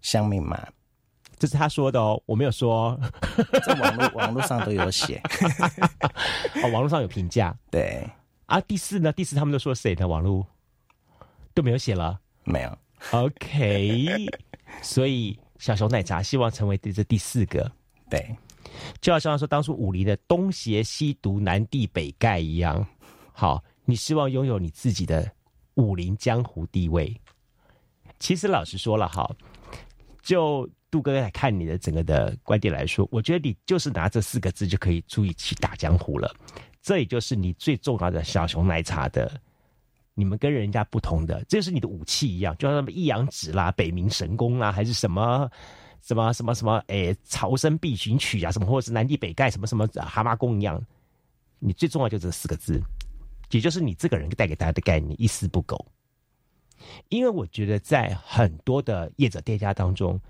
香蜜嘛，这是他说的哦，我没有说，在网络 [LAUGHS] 网络上都有写，哦，网络上有评价。对啊，第四呢？第四他们都说谁的网络都没有写了，没有。OK，所以小熊奶茶希望成为这第四个。对。就好像说当初武林的东邪西毒南帝北丐一样，好，你希望拥有你自己的武林江湖地位。其实老实说了，哈，就杜哥来看你的整个的观点来说，我觉得你就是拿这四个字就可以足以去打江湖了。这也就是你最重要的小熊奶茶的，你们跟人家不同的，这是你的武器一样，就像什么一阳指啦、北冥神功啦，还是什么。什么什么什么？诶，朝生必寻曲啊，什么或者是南帝北丐什么什么蛤蟆功一样，你最重要就这四个字，也就是你这个人带给大家的概念一丝不苟。因为我觉得在很多的业者店家当中，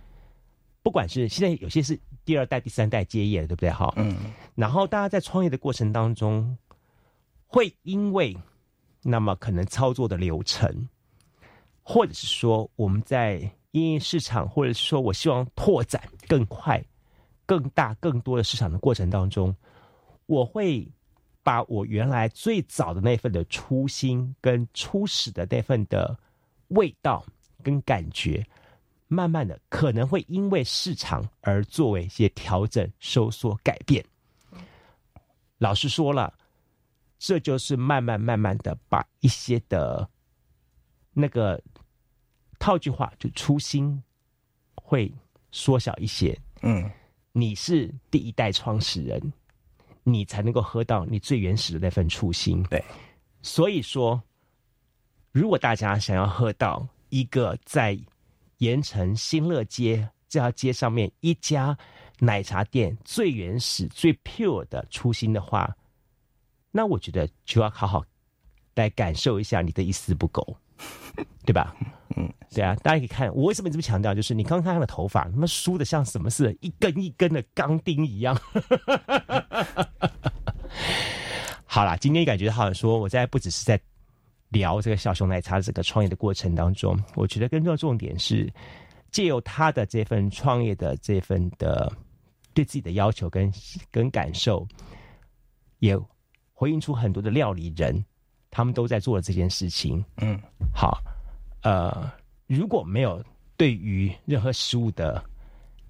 不管是现在有些是第二代、第三代接业，对不对？哈，嗯。然后大家在创业的过程当中，会因为那么可能操作的流程，或者是说我们在。因为市场，或者是说我希望拓展更快、更大、更多的市场的过程当中，我会把我原来最早的那份的初心跟初始的那份的味道跟感觉，慢慢的可能会因为市场而作为一些调整、收缩、改变。老实说了，这就是慢慢慢慢的把一些的，那个套句话，就初心会缩小一些。嗯，你是第一代创始人，你才能够喝到你最原始的那份初心。对，所以说，如果大家想要喝到一个在盐城新乐街这条街上面一家。奶茶店最原始、最 pure 的初心的话，那我觉得就要好好来感受一下你的一丝不苟，[LAUGHS] 对吧？嗯，对啊，大家可以看我为什么这么强调，就是你刚刚看他的头发，他妈梳的像什么似的，一根一根的钢钉一样。[LAUGHS] 好啦，今天感觉好像说我在不只是在聊这个小熊奶茶这个创业的过程当中，我觉得更重要重点是借由他的这份创业的这份的。对自己的要求跟跟感受，也回应出很多的料理人，他们都在做这件事情。嗯，好，呃，如果没有对于任何食物的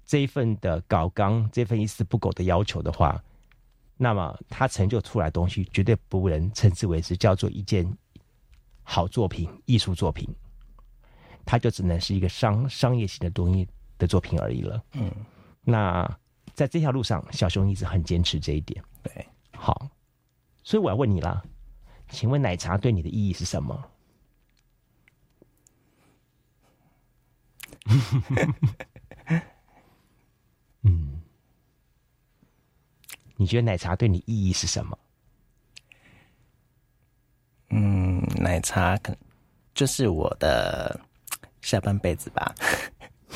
这一份的搞纲，这份一丝不苟的要求的话，那么他成就出来的东西绝对不能称之为是叫做一件好作品、艺术作品，它就只能是一个商商业型的东西的作品而已了。嗯，那。在这条路上，小熊一直很坚持这一点。对，好，所以我要问你啦，请问奶茶对你的意义是什么？[LAUGHS] 嗯，你觉得奶茶对你意义是什么？嗯，奶茶可就是我的下半辈子吧。[LAUGHS]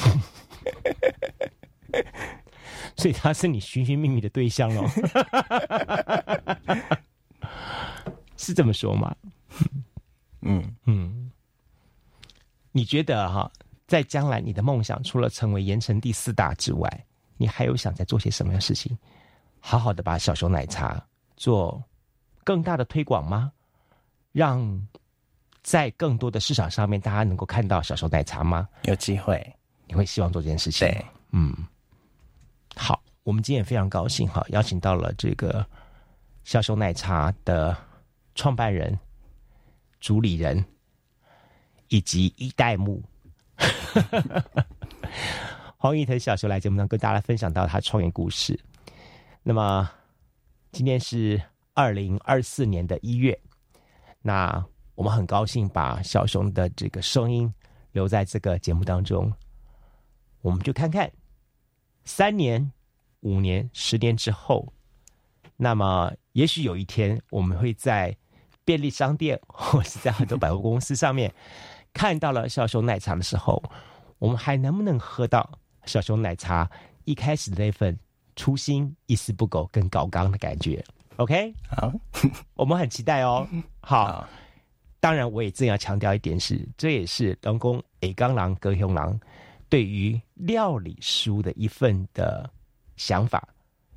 所以他是你寻寻觅觅的对象喽，[LAUGHS] 是这么说吗？嗯嗯，你觉得哈，在将来你的梦想除了成为盐城第四大之外，你还有想在做些什么样的事情？好好的把小熊奶茶做更大的推广吗？让在更多的市场上面，大家能够看到小熊奶茶吗？有机会，你会希望做这件事情？对，嗯。好，我们今天也非常高兴哈，邀请到了这个小熊奶茶的创办人、主理人以及一代目黄义腾小熊来节目上跟大家分享到他创业故事。那么今天是二零二四年的一月，那我们很高兴把小熊的这个声音留在这个节目当中，我们就看看。三年、五年、十年之后，那么也许有一天，我们会在便利商店或是在很多百货公司上面看到了小熊奶茶的时候，我们还能不能喝到小熊奶茶一开始的那份初心、一丝不苟、跟高刚的感觉？OK，好，[LAUGHS] 我们很期待哦。好，当然我也正要强调一点是，这也是龙宫 A 刚狼、格雄狼。对于料理书的一份的想法，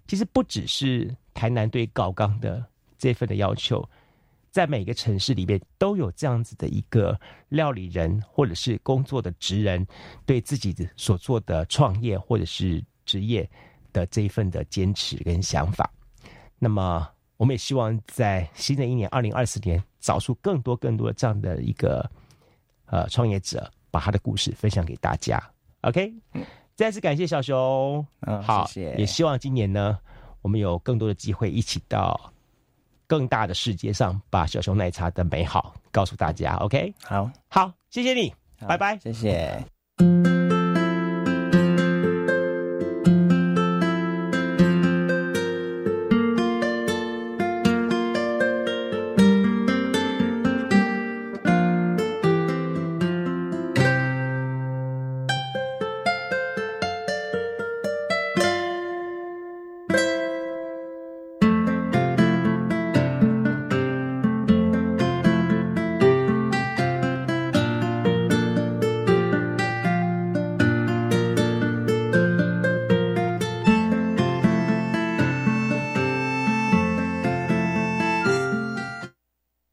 其实不只是台南对高刚的这份的要求，在每个城市里面都有这样子的一个料理人或者是工作的职人，对自己的所做的创业或者是职业的这一份的坚持跟想法。那么，我们也希望在新的一年二零二四年，找出更多更多这样的一个呃创业者，把他的故事分享给大家。OK，再次感谢小熊，嗯，好，谢谢。也希望今年呢，我们有更多的机会一起到更大的世界上，把小熊奶茶的美好告诉大家。OK，好，好，谢谢你，拜拜，谢谢。